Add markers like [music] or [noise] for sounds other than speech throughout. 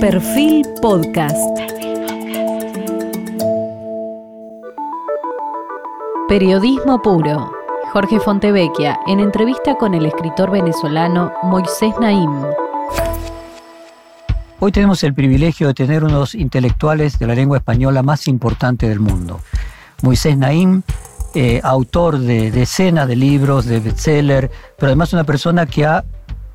Perfil Podcast. Periodismo puro. Jorge Fontevecchia en entrevista con el escritor venezolano Moisés Naim. Hoy tenemos el privilegio de tener unos intelectuales de la lengua española más importante del mundo. Moisés Naim, eh, autor de decenas de libros, de bestseller, pero además una persona que ha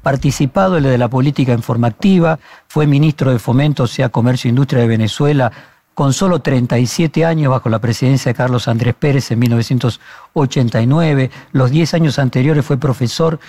participado en la política informativa, fue ministro de Fomento, o sea, Comercio e Industria de Venezuela, con solo 37 años bajo la presidencia de Carlos Andrés Pérez en 1989. Los 10 años anteriores fue profesor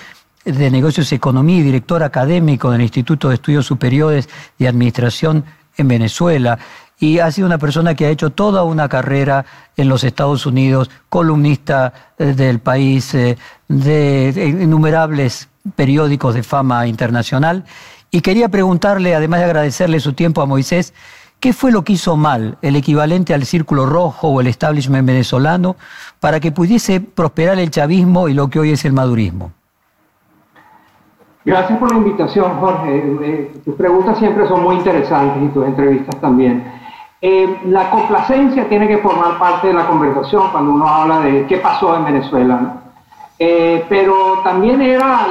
de negocios y economía y director académico del Instituto de Estudios Superiores de Administración en Venezuela. Y ha sido una persona que ha hecho toda una carrera en los Estados Unidos, columnista eh, del país, eh, de innumerables periódicos de fama internacional. Y quería preguntarle, además de agradecerle su tiempo a Moisés, ¿qué fue lo que hizo mal el equivalente al Círculo Rojo o el establishment venezolano para que pudiese prosperar el chavismo y lo que hoy es el madurismo? Gracias por la invitación, Jorge. Eh, tus preguntas siempre son muy interesantes y tus entrevistas también. Eh, la complacencia tiene que formar parte de la conversación cuando uno habla de qué pasó en Venezuela. Eh, pero también era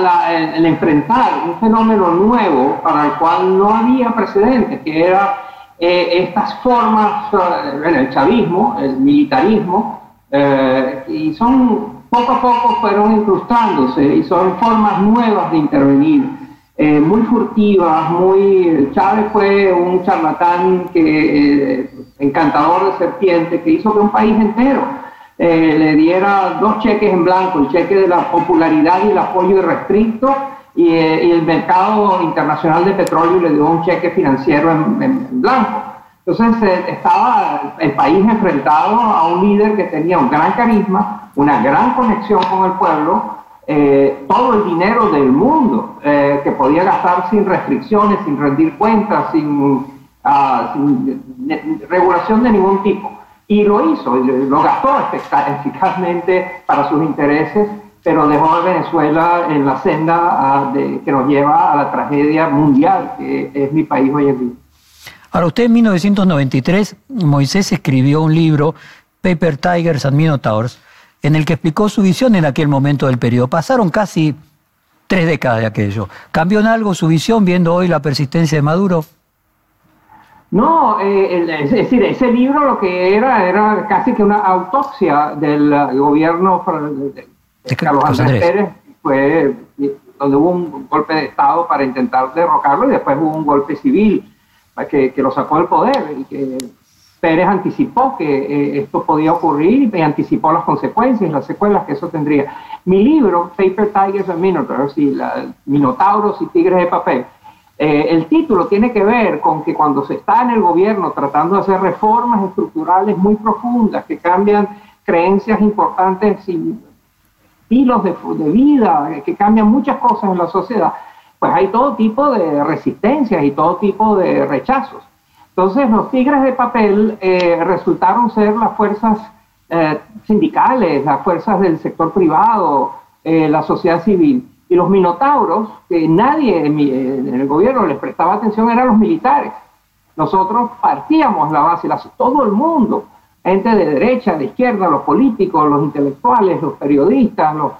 el, enfrentar un fenómeno nuevo para el cual no había precedentes, que era eh, estas formas, bueno, el chavismo, el militarismo, eh, y son poco a poco fueron incrustándose y son formas nuevas de intervenir, muy furtivas, muy... Chávez fue un charlatán que, encantador de serpiente que hizo que un país entero eh, le diera dos cheques en blanco, el cheque de la popularidad y el apoyo irrestricto, y, eh, y el mercado internacional de petróleo le dio un cheque financiero en, blanco. Entonces eh, estaba el país enfrentado a un líder que tenía un gran carisma, una gran conexión con el pueblo, todo el dinero del mundo que podía gastar sin restricciones, sin rendir cuentas, sin, ah, sin regulación de ningún tipo. Y lo hizo, lo gastó eficazmente para sus intereses, pero dejó a Venezuela en la senda ah, de, que nos lleva a la tragedia mundial que es mi país hoy en día. Ahora, usted en 1993, Moisés escribió un libro, Paper Tigers and Minotaurs, en el que explicó su visión en aquel momento del periodo. Pasaron casi tres décadas de aquello. ¿Cambió en algo su visión viendo hoy la persistencia de Maduro? No, eh, es decir, ese libro lo que era era casi que una autopsia del eh, gobierno de, Carlos Andrés Pérez, fue donde hubo un golpe de Estado para intentar derrocarlo y después hubo un golpe civil que, que lo sacó del poder y que Pérez anticipó que eh, esto podía ocurrir y anticipó las consecuencias las secuelas que eso tendría. Mi libro, Paper Tigers and Minotaurs, y Minotauros y Tigres de Papel, eh, el título tiene que ver con que cuando se está en el gobierno tratando de hacer reformas estructurales muy profundas que cambian creencias importantes y estilos de, vida, que cambian muchas cosas en la sociedad, pues hay todo tipo de resistencias y todo tipo de rechazos. Entonces los tigres de papel eh, resultaron ser las fuerzas eh, sindicales, las fuerzas del sector privado, la sociedad civil y los minotauros, que nadie en, el gobierno les prestaba atención, eran los militares. Nosotros partíamos la base, todo el mundo, gente de derecha, de izquierda, los políticos, los intelectuales, los periodistas, los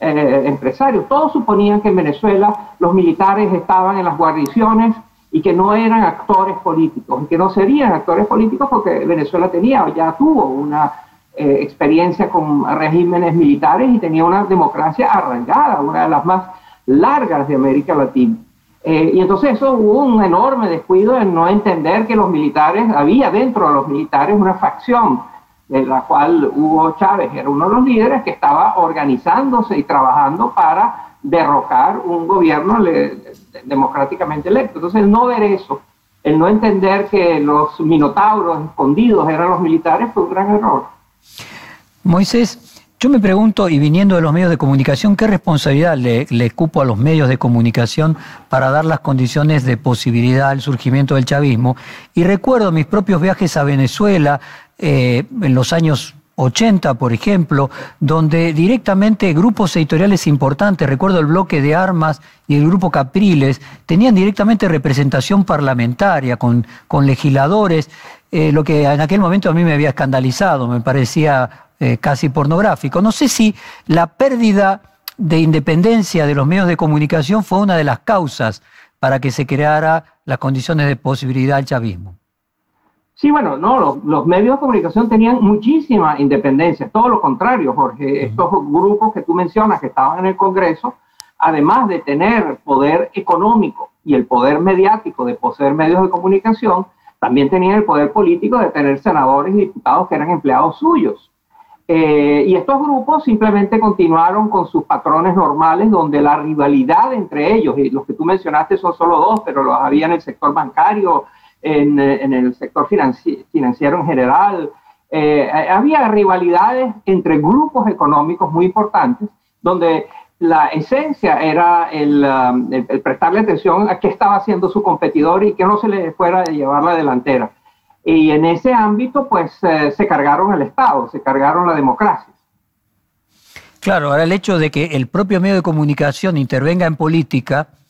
eh, empresarios, todos suponían que en Venezuela los militares estaban en las guarniciones y que no eran actores políticos, y que no serían actores políticos porque Venezuela tenía, ya tuvo una eh, experiencia con regímenes militares y tenía una democracia arraigada, una de las más largas de América Latina. Eh, y entonces eso hubo un enorme descuido en no entender que los militares, había dentro de los militares una facción de la cual Hugo Chávez era uno de los líderes que estaba organizándose y trabajando para derrocar un gobierno democráticamente electo. Entonces el no ver eso, el no entender que los minotauros escondidos eran los militares fue un gran error. Moisés, yo me pregunto, y viniendo de los medios de comunicación, ¿qué responsabilidad le, le, cupo a los medios de comunicación para dar las condiciones de posibilidad al surgimiento del chavismo? Y recuerdo mis propios viajes a Venezuela eh, en los años 80, por ejemplo, donde directamente grupos editoriales importantes, recuerdo el bloque de armas y el grupo Capriles, tenían directamente representación parlamentaria con, con legisladores, eh, lo que en aquel momento a mí me había escandalizado, me parecía eh, casi pornográfico. No sé si la pérdida de independencia de los medios de comunicación fue una de las causas para que se creara las condiciones de posibilidad del chavismo. Sí, bueno, no, los, medios de comunicación tenían muchísima independencia, todo lo contrario, Jorge. Estos grupos que tú mencionas que estaban en el Congreso, además de tener poder económico y el poder mediático de poseer medios de comunicación, también tenían el poder político de tener senadores y diputados que eran empleados suyos. Eh, y estos grupos simplemente continuaron con sus patrones normales, donde la rivalidad entre ellos, y los que tú mencionaste son solo dos, pero los había en el sector bancario, en, el sector financiero en general, eh, había rivalidades entre grupos económicos muy importantes, donde la esencia era um, el, prestarle atención a qué estaba haciendo su competidor y que no se le fuera de llevar la delantera. Y en ese ámbito, pues eh, se cargaron el Estado, se cargaron la democracia. Claro, ahora el hecho de que el propio medio de comunicación intervenga en política, eh,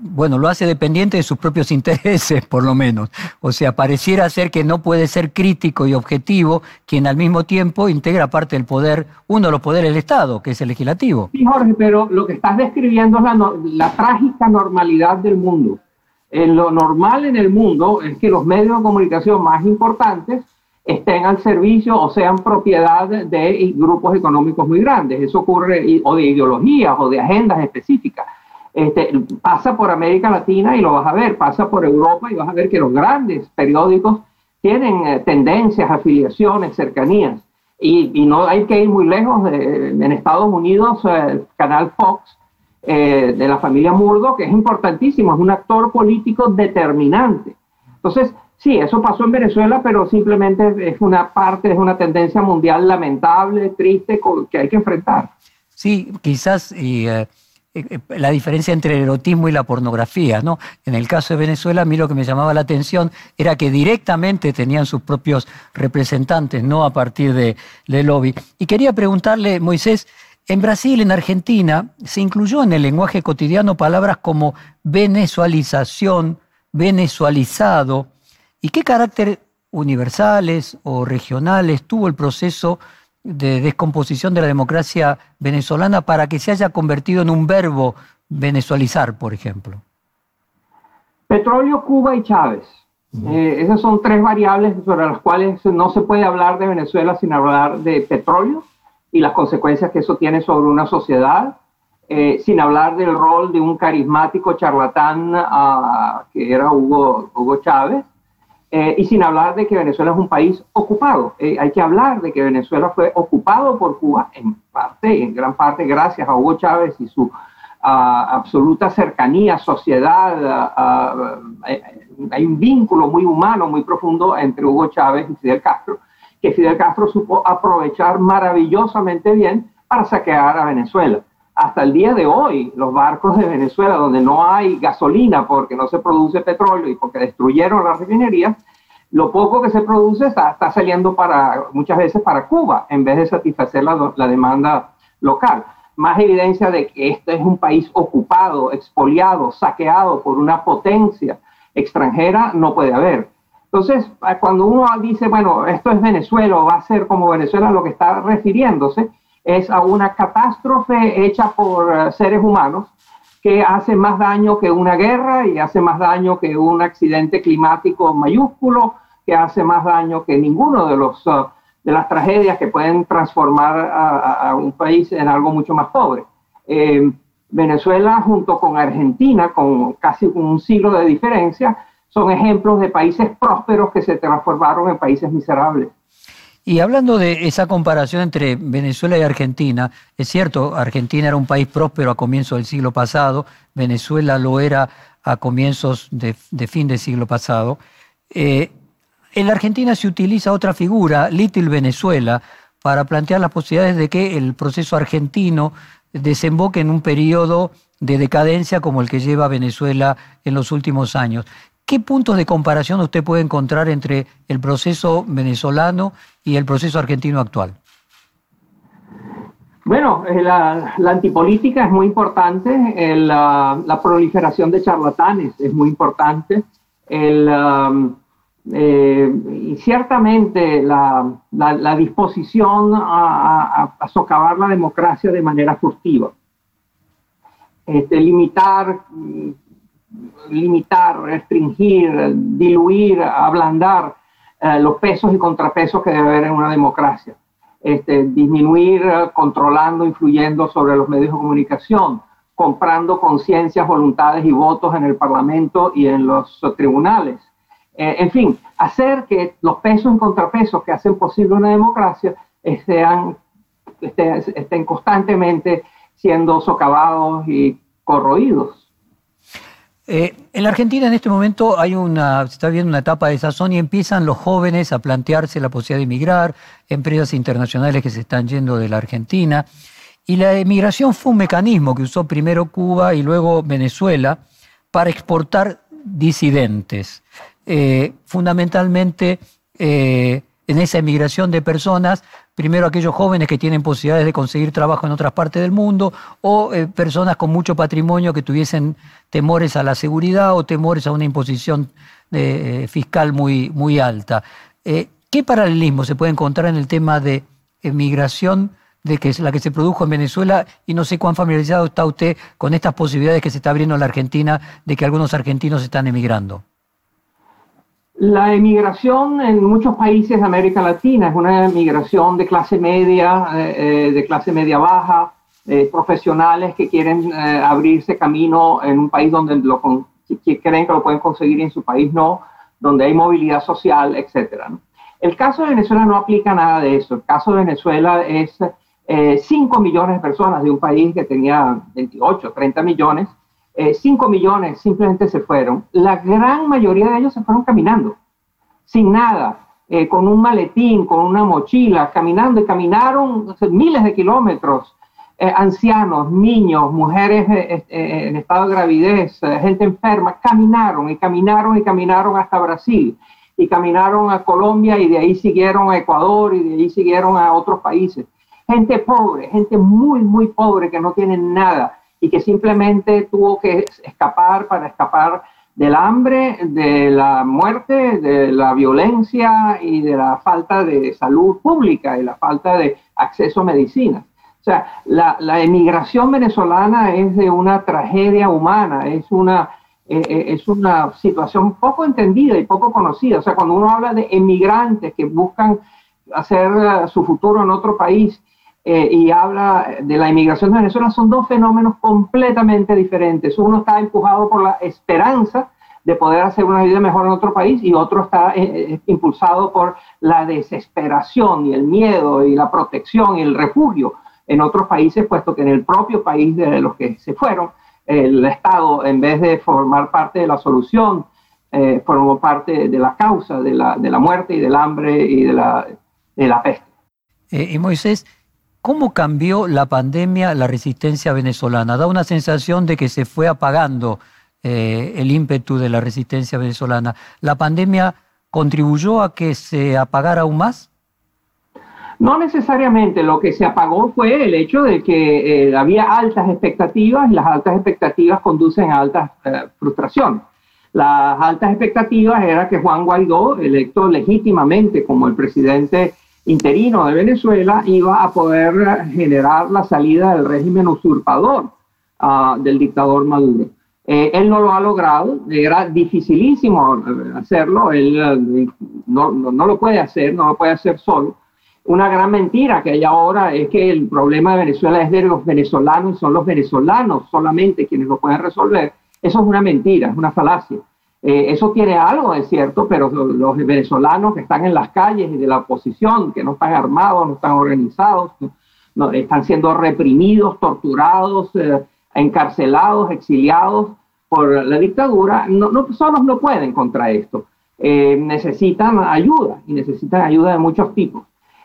bueno, lo hace dependiente de sus propios [laughs] intereses, por lo menos. O sea, pareciera ser que no puede ser crítico y objetivo quien al mismo tiempo integra parte del poder, uno de los poderes del Estado, que es el legislativo. Sí, Jorge, pero lo que estás describiendo es la, la trágica normalidad del mundo lo normal en el mundo es que los medios de comunicación más importantes estén al servicio o sean propiedad de grupos económicos muy grandes. Eso ocurre o de ideologías o de agendas específicas. Este, pasa por América Latina y lo vas a ver, pasa por Europa y vas a ver que los grandes periódicos tienen eh, tendencias, afiliaciones, cercanías. Y, no hay que ir muy lejos. en Estados Unidos, el eh, canal Fox eh, de la familia Murdo, que es importantísimo, es un actor político determinante. Entonces, sí, eso pasó en Venezuela, pero simplemente es una parte, es una tendencia mundial lamentable, triste, que hay que enfrentar. Sí, quizás eh, eh, la diferencia entre el erotismo y la pornografía, ¿no? En el caso de Venezuela, a mí lo que me llamaba la atención era que directamente tenían sus propios representantes, no a partir de, de lobby. Y quería preguntarle, Moisés, en Brasil, en Argentina, se incluyó en el lenguaje cotidiano palabras como venezualización, venezualizado. ¿Y qué carácter universales o regionales tuvo el proceso de descomposición de la democracia venezolana para que se haya convertido en un verbo venezualizar, por ejemplo? Petróleo, Cuba y Chávez. Eh, esas son tres variables sobre las cuales no se puede hablar de Venezuela sin hablar de petróleo, y las consecuencias que eso tiene sobre una sociedad, eh, sin hablar del rol de un carismático charlatán ah, que era Hugo, Hugo Chávez, eh, y sin hablar de que Venezuela es un país ocupado. Eh, hay que hablar de que Venezuela fue ocupado por Cuba en parte, en gran parte gracias a Hugo Chávez y su ah, absoluta cercanía, sociedad. Ah, hay un vínculo muy humano, muy profundo entre Hugo Chávez y Fidel Castro que Fidel Castro supo aprovechar maravillosamente bien para saquear a Venezuela. Hasta el día de hoy, los barcos de Venezuela, donde no hay gasolina porque no se produce petróleo y porque destruyeron las refinerías, lo poco que se produce está, saliendo para, muchas veces para Cuba en vez de satisfacer la, demanda local. Más evidencia de que este es un país ocupado, expoliado, saqueado por una potencia extranjera no puede haber. Entonces, cuando uno dice, bueno, esto es Venezuela va a ser como Venezuela, lo que está refiriéndose es a una catástrofe hecha por eh, seres humanos que hace más daño que una guerra y hace más daño que un accidente climático mayúsculo, que hace más daño que ninguno de los uh, de las tragedias que pueden transformar a, un país en algo mucho más pobre. Eh, Venezuela junto con Argentina, con casi un siglo de diferencia, son ejemplos de países prósperos que se transformaron en países miserables. Y hablando de esa comparación entre Venezuela y Argentina, es cierto, Argentina era un país próspero a comienzos del siglo pasado, Venezuela lo era a comienzos de, fin del siglo pasado. Eh, en la Argentina se utiliza otra figura, Little Venezuela, para plantear las posibilidades de que el proceso argentino desemboque en un periodo de decadencia como el que lleva Venezuela en los últimos años. ¿Qué puntos de comparación usted puede encontrar entre el proceso venezolano y el proceso argentino actual? Bueno, eh, la, antipolítica es muy importante, eh, la, proliferación de charlatanes es muy importante, um, eh, y ciertamente la, disposición a, socavar la democracia de manera furtiva. Este, limitar, limitar, restringir, diluir, ablandar los pesos y contrapesos que debe haber en una democracia este, disminuir eh, controlando, influyendo sobre los medios de comunicación, comprando conciencias, voluntades y votos en el Parlamento y en los tribunales. Eh, en fin, hacer que los pesos y contrapesos que hacen posible una democracia estén, estén constantemente siendo socavados y corroídos. Eh, en la Argentina en este momento hay una, se está viendo una etapa de sazón y empiezan los jóvenes a plantearse la posibilidad de emigrar, empresas internacionales que se están yendo de la Argentina. Y la emigración fue un mecanismo que usó primero Cuba y luego Venezuela para exportar disidentes. Eh, fundamentalmente eh, en esa emigración de personas primero aquellos jóvenes que tienen posibilidades de conseguir trabajo en otras partes del mundo o eh, personas con mucho patrimonio que tuviesen temores a la seguridad o temores a una imposición eh, fiscal muy, muy alta. Eh, ¿Qué paralelismo se puede encontrar en el tema de migración de que es la que se produjo en Venezuela y no sé cuán familiarizado está usted con estas posibilidades que se está abriendo en la Argentina de que algunos argentinos están emigrando? La emigración en muchos países de América Latina es una emigración de clase media, eh, eh, de clase media baja, eh, profesionales que quieren abrirse camino en un país donde lo creen que lo pueden conseguir y en su país no, donde hay movilidad social, etc. El caso de Venezuela no aplica nada de eso. El caso de Venezuela es 5 millones de personas de un país que tenía 28, 30 millones 5 eh, millones simplemente se fueron. La gran mayoría de ellos se fueron caminando, sin nada, eh, con un maletín, con una mochila, caminando y caminaron miles de kilómetros. Eh, ancianos, niños, mujeres en estado de gravidez, gente enferma, caminaron y caminaron y caminaron hasta Brasil y caminaron a Colombia y de ahí siguieron a Ecuador y de ahí siguieron a otros países. Gente pobre, gente muy, muy pobre que no tiene nada y que simplemente tuvo que escapar para escapar del hambre, de la muerte, de la violencia y de la falta de salud pública y la falta de acceso a medicina. O sea, la, emigración venezolana es de una tragedia humana, es una, eh, eh, es una situación poco entendida y poco conocida. O sea, cuando uno habla de emigrantes que buscan hacer eh, su futuro en otro país, eh, y habla de la inmigración de Venezuela, son dos fenómenos completamente diferentes. Uno está empujado por la esperanza de poder hacer una vida mejor en otro país y otro está eh, eh, impulsado por la desesperación y el miedo y la protección y el refugio en otros países, puesto que en el propio país de los que se fueron, el Estado, en vez de formar parte de la solución, formó parte de la causa de la, de la, muerte y del hambre y de la, de la peste. y Moisés, ¿Cómo cambió la pandemia la resistencia venezolana? Da una sensación de que se fue apagando eh, el ímpetu de la resistencia venezolana. ¿La pandemia contribuyó a que se apagara aún más? No necesariamente, lo que se apagó fue el hecho de que eh, había altas expectativas y las altas expectativas conducen a altas eh, frustraciones. Las altas expectativas era que Juan Guaidó, electo legítimamente como el presidente interino de Venezuela iba a poder generar la salida del régimen usurpador ah, del dictador Maduro. Eh, él no lo ha logrado, era dificilísimo hacerlo, él eh, no, lo puede hacer, no lo puede hacer solo. Una gran mentira que hay ahora es que el problema de Venezuela es de los venezolanos, son los venezolanos solamente quienes lo pueden resolver. Eso es una mentira, es una falacia. Eh, eso tiene algo de cierto, pero los venezolanos que están en las calles y de la oposición, que no están armados, no están organizados, no, están siendo reprimidos, torturados, eh, encarcelados, exiliados por la dictadura, no, no no pueden contra esto. Eh, necesitan ayuda y necesitan ayuda de muchos tipos.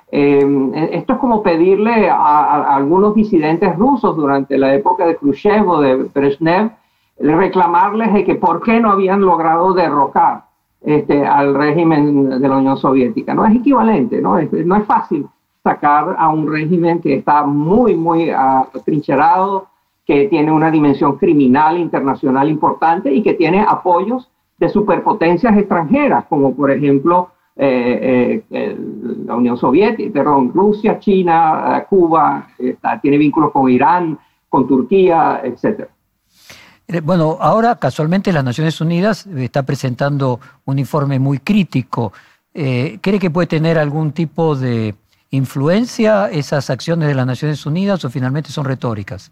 esto es como pedirle a, a, algunos disidentes rusos durante la época de Khrushchev o de Brezhnev reclamarles de que por qué no habían logrado derrocar este, al régimen de la Unión Soviética. No es equivalente, no es, no es fácil sacar a un régimen que está muy, muy atrincherado, que tiene una dimensión criminal internacional importante y que tiene apoyos de superpotencias extranjeras, como por ejemplo eh, eh, la Unión Soviética, perdón, Rusia, China, eh, Cuba, tiene vínculos con Irán, con Turquía, etc. Bueno, ahora casualmente las Naciones Unidas está presentando un informe muy crítico. ¿Cree que puede tener algún tipo de influencia esas acciones de las Naciones Unidas o finalmente son retóricas?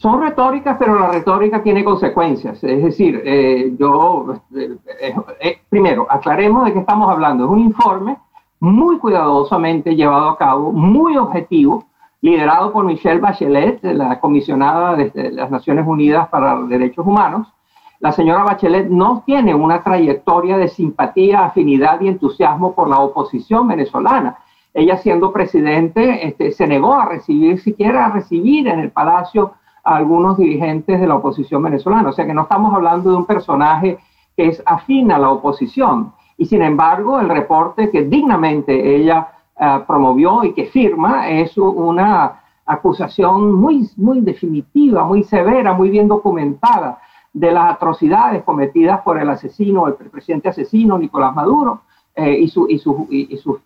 son retóricas, pero la retórica tiene consecuencias. Es decir, eh, yo, eh, eh, primero, aclaremos de qué estamos hablando. Es un informe muy cuidadosamente llevado a cabo, muy objetivo, liderado por Michelle Bachelet, la comisionada de, las Naciones Unidas para los Derechos Humanos. La señora Bachelet no tiene una trayectoria de simpatía, afinidad y entusiasmo por la oposición venezolana. Ella siendo presidente este, se negó a recibir, siquiera a recibir en el Palacio algunos dirigentes de la oposición venezolana. O sea que no estamos hablando de un personaje que es afín a la oposición. Y sin embargo, el reporte que dignamente ella eh, promovió y que firma es una acusación muy, muy definitiva, muy severa, muy bien documentada de las atrocidades cometidas por el asesino, el presidente asesino Nicolás Maduro eh, y, su, y, y, sus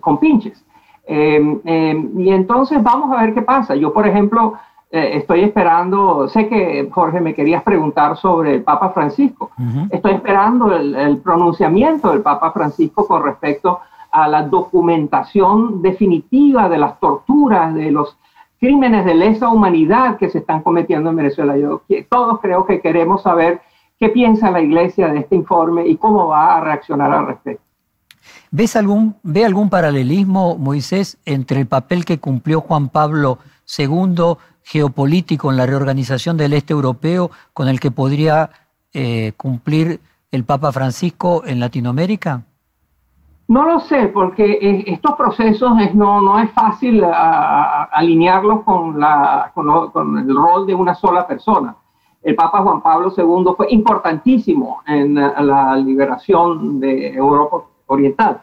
compinches. Eh, y entonces vamos a ver qué pasa. Yo, por ejemplo, eh, estoy esperando, sé que Jorge me querías preguntar sobre el Papa Francisco, estoy esperando el, pronunciamiento del Papa Francisco con respecto a la documentación definitiva de las torturas, de los crímenes de lesa humanidad que se están cometiendo en Venezuela. Yo, todos creo que queremos saber qué piensa la Iglesia de este informe y cómo va a reaccionar al respecto. ¿Ves algún, ¿Ve algún paralelismo, Moisés, entre el papel que cumplió Juan Pablo II geopolítico en la reorganización del este europeo con el que podría eh, cumplir el Papa Francisco en Latinoamérica? No lo sé, porque eh, estos procesos no, es fácil alinearlos con, el rol de una sola persona. El Papa Juan Pablo II fue importantísimo en la liberación de Europa Oriental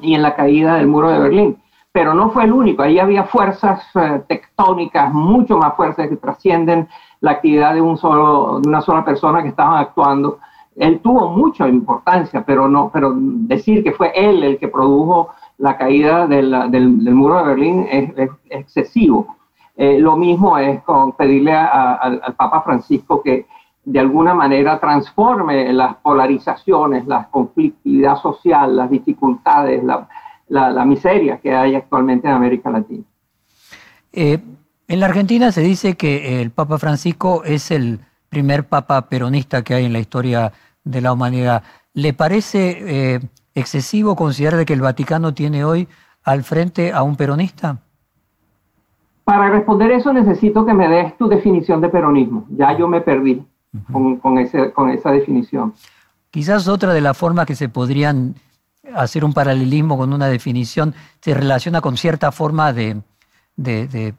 y en la caída del muro de Berlín pero no fue el único. Ahí había fuerzas eh, tectónicas mucho más fuertes que trascienden la actividad de, de una sola persona que estaban actuando. Él tuvo mucha importancia, pero, no, pero decir que fue él el que produjo la caída del, del, muro de Berlín es, excesivo. Eh, lo mismo es con pedirle al Papa Francisco que de alguna manera transforme las polarizaciones, la conflictividad social, las dificultades, la, la, miseria que hay actualmente en América Latina. Eh, en la Argentina se dice que el Papa Francisco es el primer papa peronista que hay en la historia de la humanidad. ¿Le parece eh, excesivo considerar que el Vaticano tiene hoy al frente a un peronista? Para responder eso necesito que me des tu definición de peronismo. Ya yo me perdí con, con esa definición. Quizás otra de las formas que se podrían hacer un paralelismo con una definición, se relaciona con cierta forma de,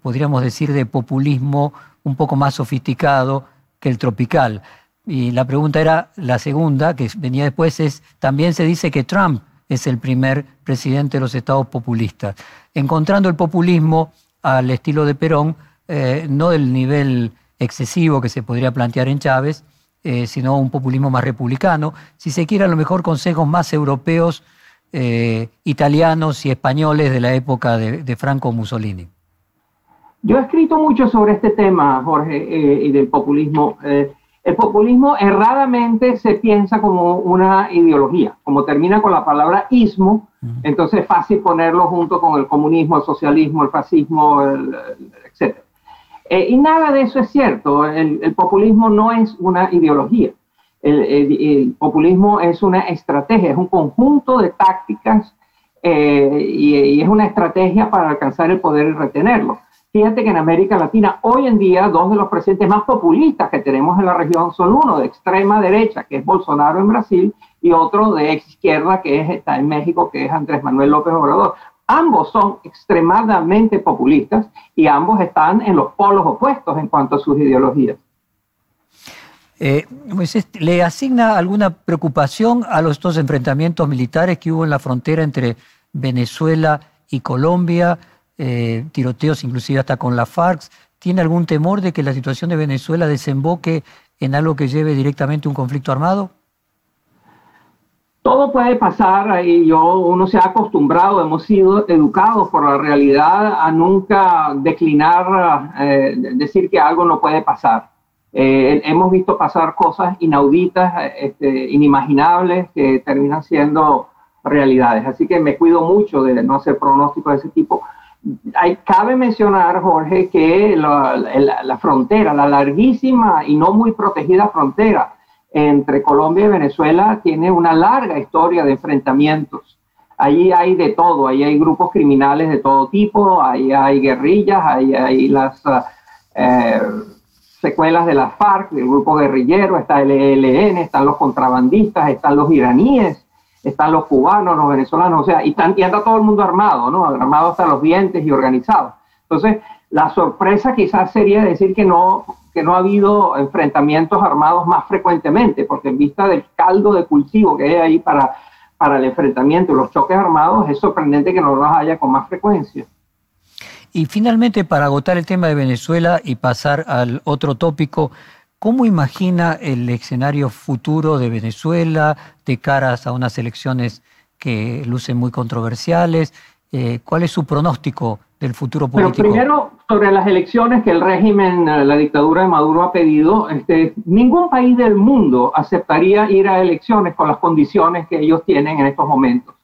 podríamos decir, de populismo un poco más sofisticado que el tropical. Y la pregunta era la segunda, que venía después, es, también se dice que Trump es el primer presidente de los estados populistas, encontrando el populismo al estilo de Perón, eh, no del nivel excesivo que se podría plantear en Chávez, eh, sino un populismo más republicano, si se quiere a lo mejor consejos más europeos eh, italianos y españoles de la época de, Franco Mussolini. Yo he escrito mucho sobre este tema, Jorge, y del populismo. Eh, el populismo erradamente se piensa como una ideología, como termina con la palabra ismo, entonces es fácil ponerlo junto con el comunismo, el socialismo, el fascismo, etc. y nada de eso es cierto, el populismo no es una ideología. El, populismo es una estrategia, es un conjunto de tácticas eh, y, es una estrategia para alcanzar el poder y retenerlo. Fíjate que en América Latina hoy en día dos de los presidentes más populistas que tenemos en la región son uno de extrema derecha, que es Bolsonaro en Brasil, y otro de izquierda, que es, está en México, que es Andrés Manuel López Obrador. Ambos son extremadamente populistas y ambos están en los polos opuestos en cuanto a sus ideologías. Eh, ¿Le asigna alguna preocupación a los dos enfrentamientos militares que hubo en la frontera entre Venezuela y Colombia? Eh, tiroteos inclusive hasta con la FARC. ¿Tiene algún temor de que la situación de Venezuela desemboque en algo que lleve directamente a un conflicto armado? Todo puede pasar y yo, uno se ha acostumbrado, hemos sido educados por la realidad a nunca declinar, eh, decir que algo no puede pasar. Eh, hemos visto pasar cosas inauditas, este, inimaginables, que terminan siendo realidades. Así que me cuido mucho de no hacer pronósticos de ese tipo. Cabe mencionar, Jorge, que la, frontera, la larguísima y no muy protegida frontera entre Colombia y Venezuela tiene una larga historia de enfrentamientos. Ahí hay de todo, ahí hay grupos criminales de todo tipo, ahí hay guerrillas, ahí hay las eh, secuelas de las FARC, del grupo guerrillero, está el ELN, están los contrabandistas, están los iraníes, están los cubanos, los venezolanos, o sea, y, están, y anda todo el mundo armado, ¿no? Armado hasta los dientes y organizado. Entonces, la sorpresa quizás sería decir que no, que no ha habido enfrentamientos armados más frecuentemente, porque en vista del caldo de cultivo que hay ahí para, para el enfrentamiento, los choques armados, es sorprendente que no los haya con más frecuencia. Y finalmente, para agotar el tema de Venezuela y pasar al otro tópico, ¿cómo imagina el escenario futuro de Venezuela de caras a unas elecciones que lucen muy controversiales? Eh, ¿Cuál es su pronóstico del futuro político? Pero primero, sobre las elecciones que el régimen, eh, la dictadura de Maduro ha pedido, este, ningún país del mundo aceptaría ir a elecciones con las condiciones que ellos tienen en estos momentos,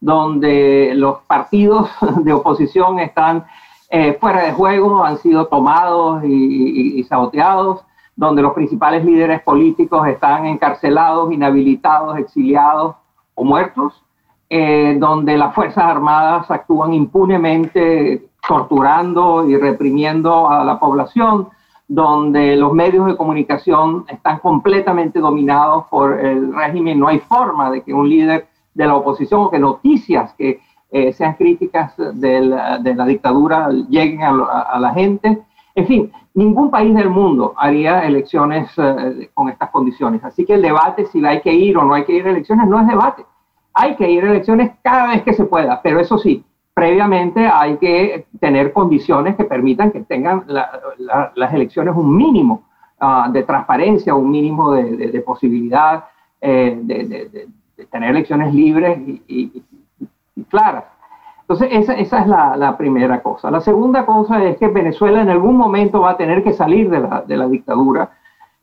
donde los partidos [laughs] de oposición están eh, fuera de juego, han sido tomados y, saboteados, donde los principales líderes políticos están encarcelados, inhabilitados, exiliados o muertos, eh, donde las Fuerzas Armadas actúan impunemente torturando y reprimiendo a la población, donde los medios de comunicación están completamente dominados por el régimen, no hay forma de que un líder de la oposición o que noticias que eh, sean críticas de la, dictadura, lleguen a, la gente. En fin, ningún país del mundo haría elecciones eh, con estas condiciones. Así que el debate si hay que ir o no hay que ir a elecciones no es debate. Hay que ir a elecciones cada vez que se pueda, pero eso sí, previamente hay que tener condiciones que permitan que tengan las elecciones un mínimo ah, de transparencia, un mínimo de, posibilidad eh, de, tener elecciones libres y, claras. Entonces, esa, esa es la, primera cosa. La segunda cosa es que Venezuela en algún momento va a tener que salir de la, de la dictadura.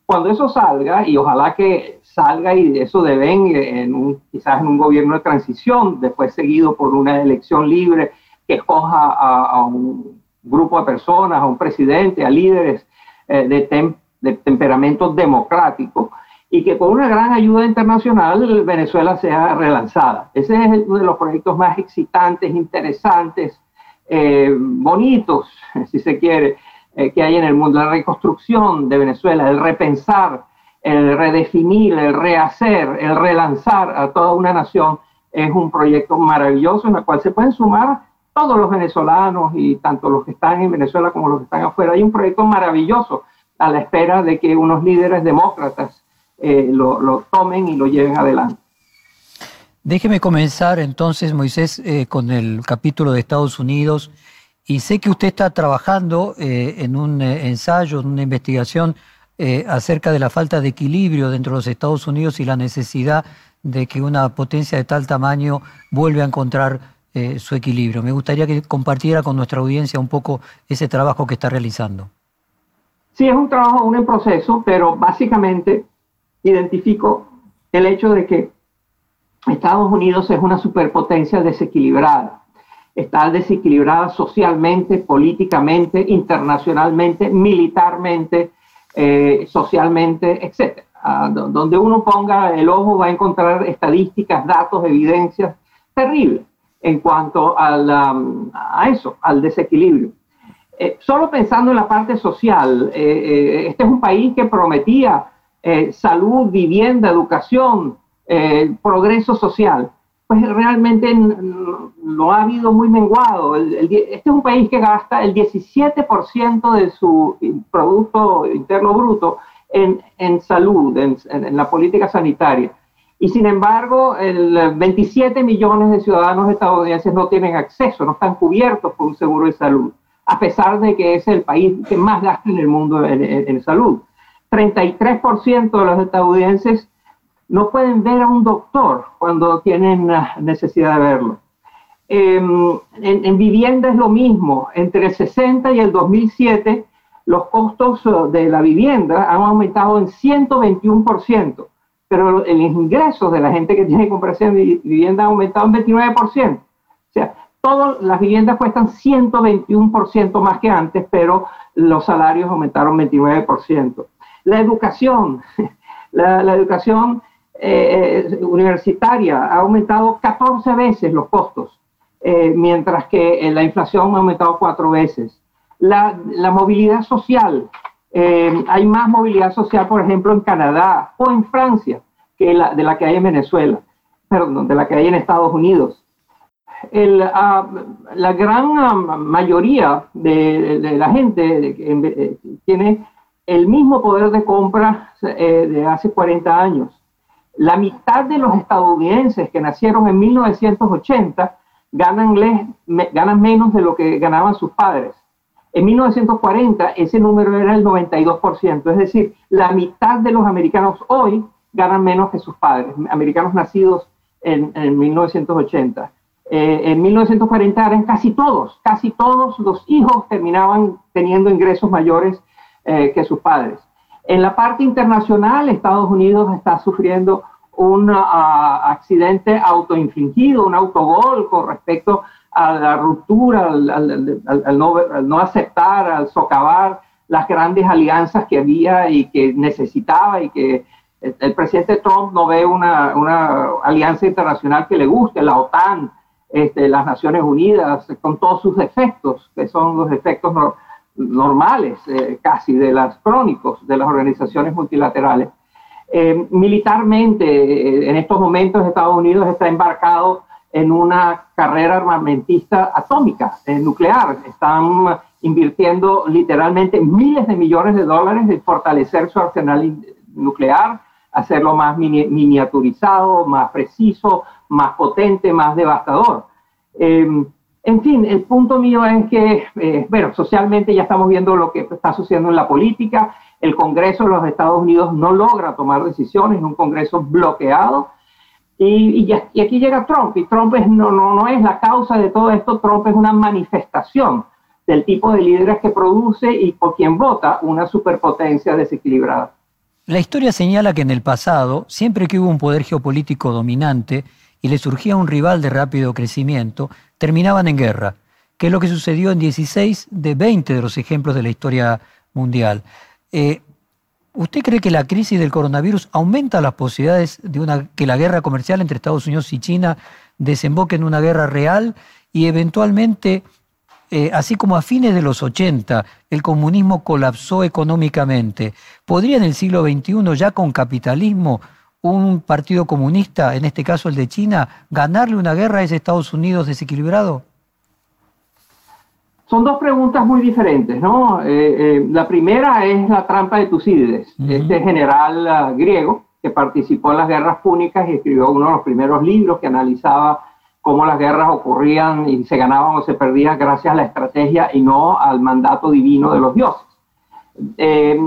Cuando eso salga, y ojalá que salga y eso devengue en un, quizás en un gobierno de transición, después seguido por una elección libre que escoja a, un grupo de personas, a un presidente, a líderes eh, de, de temperamento democrático, y que con una gran ayuda internacional Venezuela sea relanzada. Ese es uno de los proyectos más excitantes, interesantes, eh, bonitos, [laughs] si se quiere, eh, que hay en el mundo. La reconstrucción de Venezuela, el repensar, el redefinir, el rehacer, el relanzar a toda una nación es un proyecto maravilloso en el cual se pueden sumar todos los venezolanos y tanto los que están en Venezuela como los que están afuera. Hay un proyecto maravilloso a la espera de que unos líderes demócratas eh, lo, tomen y lo lleven adelante. Déjeme comenzar entonces, Moisés, eh, con el capítulo de Estados Unidos. Y sé que usted está trabajando eh, en un ensayo, en una investigación acerca de la falta de equilibrio dentro de los Estados Unidos y la necesidad de que una potencia de tal tamaño vuelva a encontrar su equilibrio. Me gustaría que compartiera con nuestra audiencia un poco ese trabajo que está realizando. Sí, es un trabajo aún en proceso, pero básicamente identifico el hecho de que Estados Unidos es una superpotencia desequilibrada. Está desequilibrada socialmente, políticamente, internacionalmente, militarmente, eh, socialmente, etc. Ah, donde uno ponga el ojo va a encontrar estadísticas, datos, evidencias terribles en cuanto a eso, al desequilibrio. Eh, solo pensando en la parte social, eh, este es un país que prometía eh, salud, vivienda, educación, eh, progreso social, pues realmente lo ha habido muy menguado. este es un país que gasta el 17% de su Producto Interno Bruto en, en salud, en, en, la política sanitaria. Y sin embargo, el 27 millones de ciudadanos estadounidenses no tienen acceso, no están cubiertos por un seguro de salud, a pesar de que es el país que más gasta en el mundo en, en salud. 33% de los estadounidenses no pueden ver a un doctor cuando tienen necesidad de verlo. Em, en, vivienda es lo mismo. Entre el 60 y el 2007, los costos eh, de la vivienda han aumentado en 121%, pero los ingresos de la gente que tiene que comprarse vivienda han aumentado en 29%. O sea, todas las viviendas cuestan 121% más que antes, pero los salarios aumentaron 29%. La educación, [laughs] la, la educación eh, eh, universitaria ha aumentado 14 veces los costos, eh, mientras que la inflación ha aumentado cuatro veces. La, la movilidad social, hay más movilidad social, por ejemplo, en Canadá o en Francia que la, de la que hay en Venezuela, perdón, de la que hay en Estados Unidos. El, ah, la gran ah, mayoría de, de, la gente tiene el mismo poder de compra de hace 40 años la mitad de los estadounidenses que nacieron en 1980 ganan, ganan menos de lo que ganaban sus padres. En 1940 ese número era el 92%, es decir, la mitad de los americanos hoy ganan menos que sus padres, americanos nacidos en, 1980. Eh, en 1940 eran casi todos, casi todos los hijos terminaban teniendo ingresos mayores eh, que sus padres. En la parte internacional, Estados Unidos está sufriendo un ah, accidente autoinfligido, un autogol con respecto a la ruptura, al, no, aceptar, al socavar las grandes alianzas que había y que necesitaba y que el, presidente Trump no ve una, alianza internacional que le guste, la OTAN, este, las Naciones Unidas, con todos sus defectos, que son los defectos normales, eh, casi de las crónicos de las organizaciones multilaterales. Eh, militarmente, eh, en estos momentos Estados Unidos está embarcado en una carrera armamentista atómica, nuclear. Están invirtiendo literalmente miles de millones de dólares en fortalecer su arsenal nuclear, hacerlo más miniaturizado, más preciso, más potente, más devastador. En fin, el punto mío es que, eh, bueno, socialmente ya estamos viendo lo que está sucediendo en la política. El Congreso de los Estados Unidos no logra tomar decisiones, es un Congreso bloqueado. Y, aquí llega Trump, y Trump no, no, no es la causa de todo esto, Trump es una manifestación del tipo de líderes que produce y por quien vota una superpotencia desequilibrada. La historia señala que en el pasado, siempre que hubo un poder geopolítico dominante, y le surgía un rival de rápido crecimiento, terminaban en guerra, que es lo que sucedió en 16 de 20 de los ejemplos de la historia mundial. Eh, ¿Usted cree que la crisis del coronavirus aumenta las posibilidades de una, que la guerra comercial entre Estados Unidos y China desemboque en una guerra real y eventualmente, eh, así como a fines de los 80 el comunismo colapsó económicamente, ¿podría en el siglo XXI ya con capitalismo un partido comunista, en este caso el de China, ganarle una guerra a ese Estados Unidos desequilibrado? Son dos preguntas muy diferentes, ¿no? Eh, eh, la primera es la trampa de Tucídides, este general ah, griego que participó en las guerras púnicas y escribió uno de los primeros libros que analizaba cómo las guerras ocurrían y se ganaban o se perdían gracias a la estrategia y no al mandato divino de los dioses. Eh,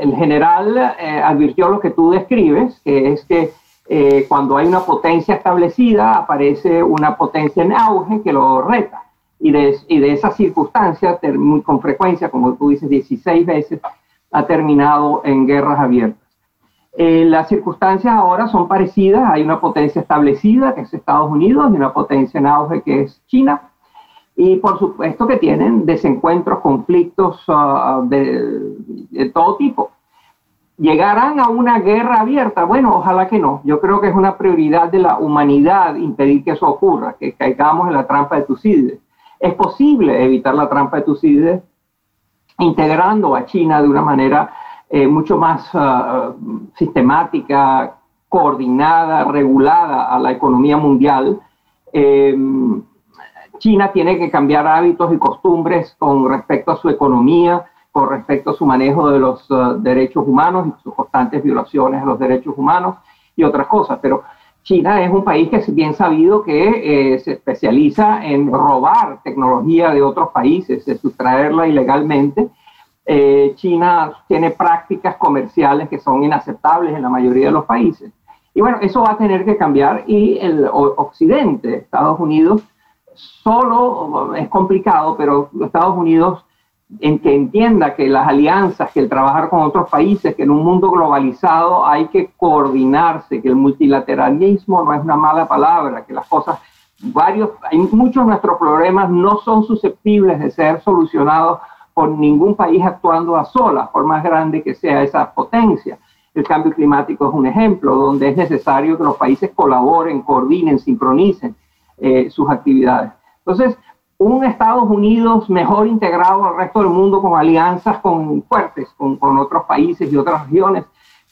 el general eh, advirtió lo que tú describes, que es que eh, cuando hay una potencia establecida, aparece una potencia en auge que lo reta. Y de, y de esa circunstancia, con frecuencia, como tú dices, 16 veces, ha terminado en guerras abiertas. Eh, las circunstancias ahora son parecidas, hay una potencia establecida, que es Estados Unidos, y una potencia en auge, que es China, y por supuesto que tienen desencuentros, conflictos ah, de, todo tipo. ¿Llegarán a una guerra abierta? Bueno, ojalá que no. Yo creo que es una prioridad de la humanidad impedir que eso ocurra, que caigamos en la trampa de Tucídides. Es posible evitar la trampa de Tucídides integrando a China de una manera eh, mucho más ah, sistemática, coordinada, regulada a la economía mundial. Eh, China tiene que cambiar hábitos y costumbres con respecto a su economía, con respecto a su manejo de los uh, derechos humanos y sus constantes violaciones a los derechos humanos y otras cosas. Pero China es un país que es bien sabido que eh, se especializa en robar tecnología de otros países, de sustraerla ilegalmente. Eh, China tiene prácticas comerciales que son inaceptables en la mayoría de los países. Y bueno, eso va a tener que cambiar y el Occidente, Estados Unidos, solo es complicado, pero Estados Unidos en que entienda que las alianzas, que el trabajar con otros países, que en un mundo globalizado hay que coordinarse, que el multilateralismo no es una mala palabra, que las cosas, varios, hay muchos de nuestros problemas no son susceptibles de ser solucionados por ningún país actuando a solas, por más grande que sea esa potencia. El cambio climático es un ejemplo donde es necesario que los países colaboren, coordinen, sincronicen eh, sus actividades. Entonces, un Estados Unidos mejor integrado al resto del mundo con alianzas con, fuertes con, con otros países y otras regiones,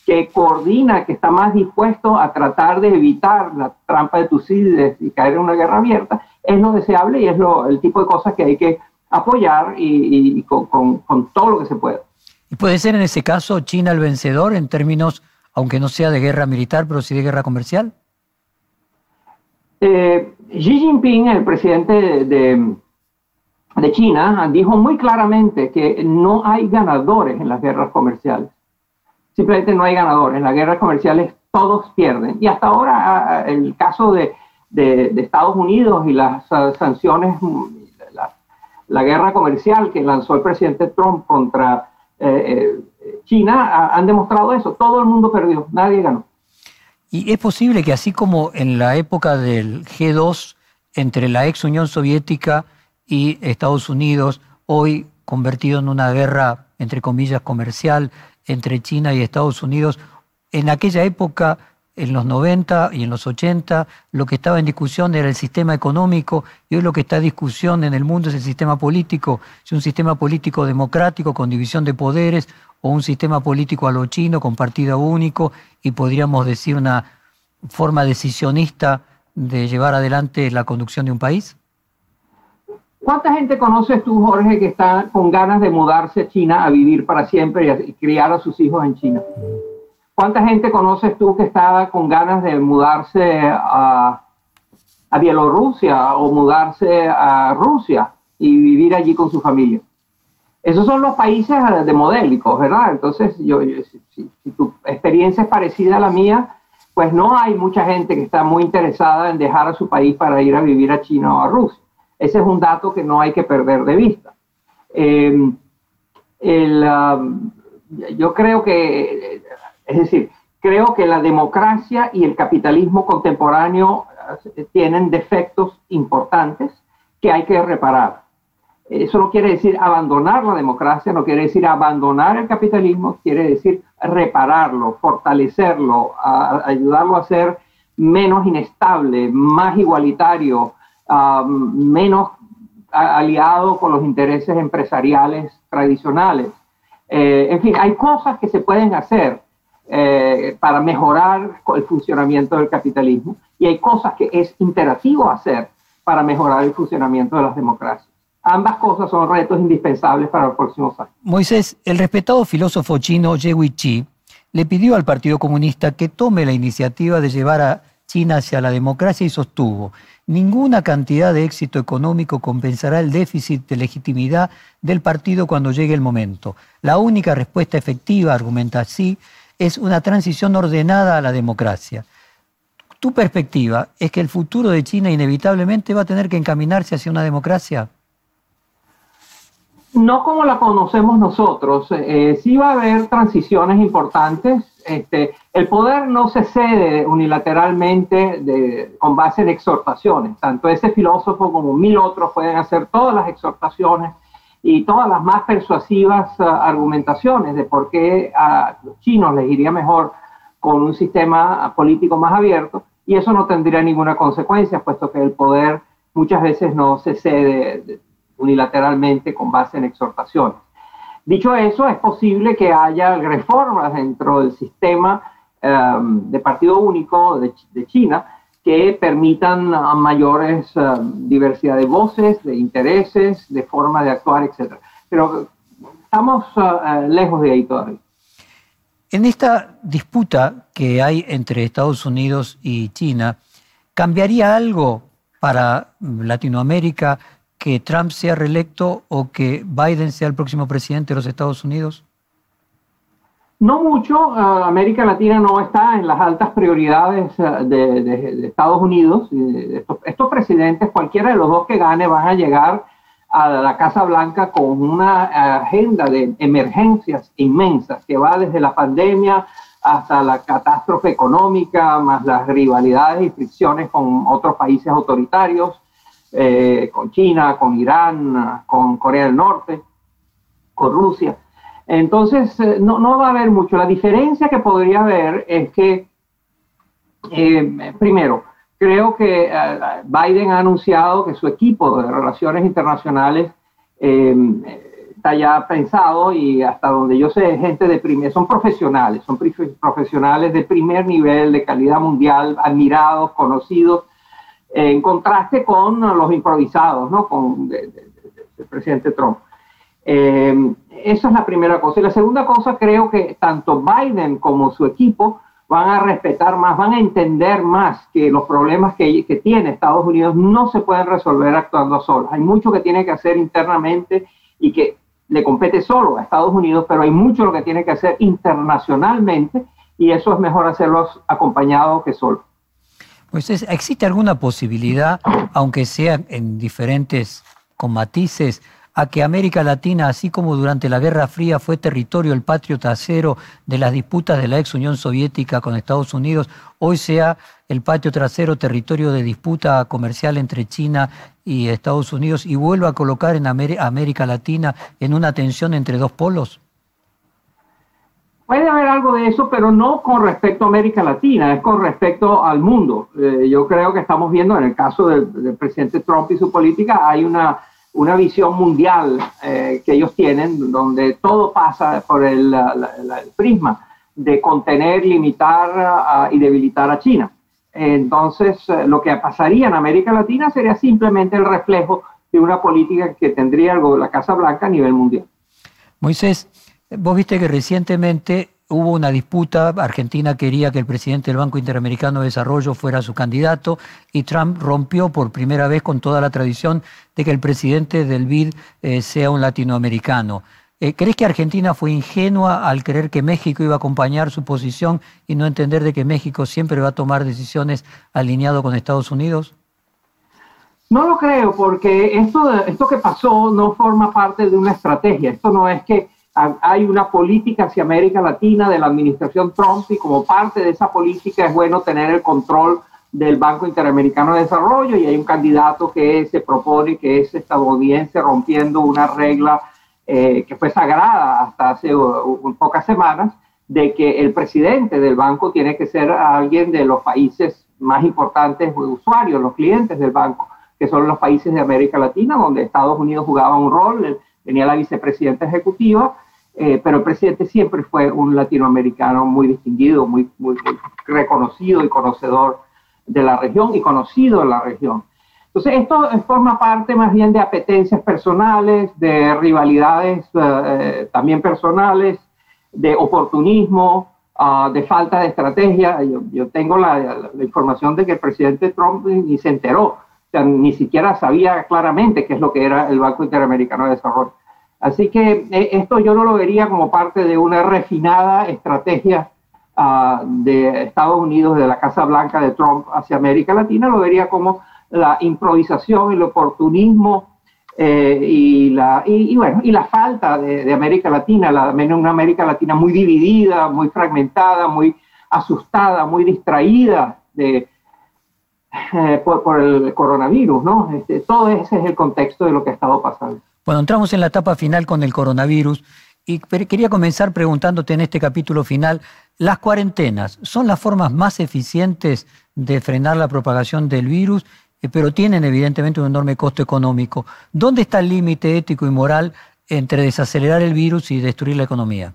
que coordina, que está más dispuesto a tratar de evitar la trampa de Tucídides y caer en una guerra abierta, es lo deseable y es lo, el tipo de cosas que hay que apoyar y, y con, con, con, todo lo que se pueda. ¿Y puede ser en ese caso China el vencedor en términos, aunque no sea de guerra militar, pero sí de guerra comercial? Eh, Xi Jinping, el presidente de, China, dijo muy claramente que no hay ganadores en las guerras comerciales. Simplemente no hay ganadores. En las guerras comerciales todos pierden. Y hasta ahora el caso de, Estados Unidos y las sanciones, la, la, guerra comercial que lanzó el presidente Trump contra eh, eh, China han demostrado eso. Todo el mundo perdió, nadie ganó. Y es posible que así como en la época del G2 entre la ex Unión Soviética y Estados Unidos, hoy convertido en una guerra, entre comillas, comercial entre China y Estados Unidos, en aquella época, en los 90 y en los 80, lo que estaba en discusión era el sistema económico y hoy lo que está en discusión en el mundo es el sistema político, si un sistema político democrático con división de poderes o un sistema político a lo chino con partido único y podríamos decir una forma decisionista de llevar adelante la conducción de un país? ¿Cuánta gente conoces tú, Jorge, que está con ganas de mudarse a China a vivir para siempre y, criar a sus hijos en China? ¿Cuánta gente conoces tú que estaba con ganas de mudarse a, Bielorrusia o mudarse a Rusia y vivir allí con su familia? Esos son los países de modélicos, ¿verdad? Entonces, yo, si, tu experiencia es parecida a la mía, pues no hay mucha gente que está muy interesada en dejar a su país para ir a vivir a China o a Rusia. Ese es un dato que no hay que perder de vista. Em, yo creo que, es decir, creo que la democracia y el capitalismo contemporáneo eh, tienen defectos importantes que hay que reparar. Eso no quiere decir abandonar la democracia, no quiere decir abandonar el capitalismo, quiere decir repararlo, fortalecerlo, ayudarlo a ser menos inestable, más igualitario, menos aliado con los intereses empresariales tradicionales. Eh, en fin, hay cosas que se pueden hacer eh, para mejorar el funcionamiento del capitalismo y hay cosas que es imperativo hacer para mejorar el funcionamiento de las democracias. Ambas cosas son retos indispensables para los próximos años. Moisés, el respetado filósofo chino Ye Chi le pidió al Partido Comunista que tome la iniciativa de llevar a China hacia la democracia y sostuvo, ninguna cantidad de éxito económico compensará el déficit de legitimidad del partido cuando llegue el momento. La única respuesta efectiva, argumenta así, es una transición ordenada a la democracia. ¿Tu perspectiva es que el futuro de China inevitablemente va a tener que encaminarse hacia una democracia? no como la conocemos nosotros. Eh, sí va a haber transiciones importantes. Este, el poder no se cede unilateralmente de, con base en exhortaciones. Tanto ese filósofo como mil otros pueden hacer todas las exhortaciones y todas las más persuasivas uh, argumentaciones de por qué a los chinos les iría mejor con un sistema político más abierto y eso no tendría ninguna consecuencia, puesto que el poder muchas veces no se cede unilateralmente con base en exhortaciones. Dicho eso, es posible que haya reformas dentro del sistema um, de partido único de, China que permitan mayores um, diversidad de voces, de intereses, de forma de actuar, etc. Pero estamos lejos de ahí todavía. En esta disputa que hay entre Estados Unidos y China, ¿cambiaría algo para Latinoamérica que Trump sea reelecto o que Biden sea el próximo presidente de los Estados Unidos? No mucho. América Latina no está en las altas prioridades eh, de, Estados Unidos. estos, presidentes, cualquiera de los dos que gane, van a llegar a la Casa Blanca con una agenda de emergencias inmensas que va desde la pandemia hasta la catástrofe económica, más las rivalidades y fricciones con otros países autoritarios, eh, con China, con Irán, con Corea del Norte, con Rusia. Entonces, eh, no, va a haber mucho. La diferencia que podría haber es que, eh, primero, creo que eh, Biden ha anunciado que su equipo de relaciones internacionales está ya pensado y hasta donde yo sé, gente de primer, son profesionales, son profesionales de primer nivel, de calidad mundial, admirados, conocidos, en contraste con los improvisados, ¿no? Con el presidente Trump. Eh, esa es la primera cosa. Y la segunda cosa, creo que tanto Biden como su equipo van a respetar más, van a entender más que los problemas que, tiene Estados Unidos no se pueden resolver actuando solos. Hay mucho que tiene que hacer internamente y que le compete solo a Estados Unidos, pero hay mucho lo que tiene que hacer internacionalmente y eso es mejor hacerlos acompañados que solo. Pues ¿existe alguna posibilidad, aunque sea en diferentes con matices, a que América Latina, así como durante la Guerra Fría fue territorio, el patrio trasero de las disputas de la ex Unión Soviética con Estados Unidos, hoy sea el patio trasero territorio de disputa comercial entre China y Estados Unidos y vuelva a colocar en América Latina en una tensión entre dos polos? Puede haber algo de eso, pero no con respecto a América Latina, es con respecto al mundo. Eh, yo creo que estamos viendo en el caso del presidente Trump y su política, hay una una visión mundial eh, que ellos tienen, donde todo pasa por el, prisma de contener, limitar y debilitar a China. Entonces, eh, lo que pasaría en América Latina sería simplemente el reflejo de una política que tendría la Casa Blanca a nivel mundial. Moisés, vos viste que recientemente hubo una disputa, Argentina quería que el presidente del Banco Interamericano de Desarrollo fuera su candidato y Trump rompió por primera vez con toda la tradición de que el presidente del BID eh, sea un latinoamericano. Eh, ¿Crees que Argentina fue ingenua al creer que México iba a acompañar su posición y no entender de que México siempre va a tomar decisiones alineado con Estados Unidos? No lo creo, porque esto, esto que pasó no forma parte de una estrategia. Esto no es que hay una política hacia América Latina de la administración Trump y como parte de esa política es bueno tener el control del Banco Interamericano de Desarrollo y hay un candidato que se propone que es estadounidense rompiendo una regla eh, que fue sagrada hasta hace pocas semanas de que el presidente del banco tiene que ser alguien de los países más importantes usuarios, los clientes del banco, que son los países de América Latina, donde Estados Unidos jugaba un rol, tenía la vicepresidenta ejecutiva eh, pero el presidente siempre fue un latinoamericano muy distinguido, muy, muy, reconocido y conocedor de la región y conocido en la región. Entonces, esto forma parte más bien de apetencias personales, de rivalidades eh, también personales, de oportunismo, ah, de falta de estrategia. Yo, tengo la, la, información de que el presidente Trump ni se enteró, o sea, ni siquiera sabía claramente qué es lo que era el Banco Interamericano de Desarrollo. Así que eh, esto yo no lo vería como parte de una refinada estrategia ah, de Estados Unidos, de la Casa Blanca de Trump hacia América Latina, lo vería como la improvisación, el oportunismo eh, y, la, bueno, y la falta de, América Latina, la, una América Latina muy dividida, muy fragmentada, muy asustada, muy distraída eh, por, el coronavirus, ¿no? Este, todo ese es el contexto de lo que ha estado pasando. Bueno, entramos en la etapa final con el coronavirus y quería comenzar preguntándote en este capítulo final, ¿las cuarentenas son las formas más eficientes de frenar la propagación del virus, eh, pero tienen evidentemente un enorme costo económico? ¿Dónde está el límite ético y moral entre desacelerar el virus y destruir la economía?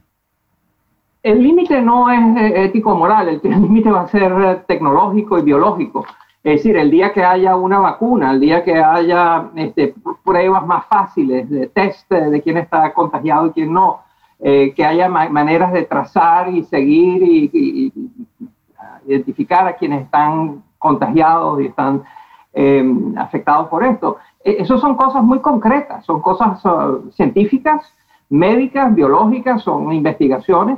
El límite no es eh, ético-moral, el límite va a ser eh, tecnológico y biológico. Es decir, el día que haya una vacuna, el día que haya este, pruebas más fáciles de test de quién está contagiado y quién no, eh, que haya maneras de trazar y seguir y, identificar a quienes están contagiados y están em, afectados por esto. E, Esas son cosas muy concretas, son cosas uh, científicas, médicas, biológicas, son investigaciones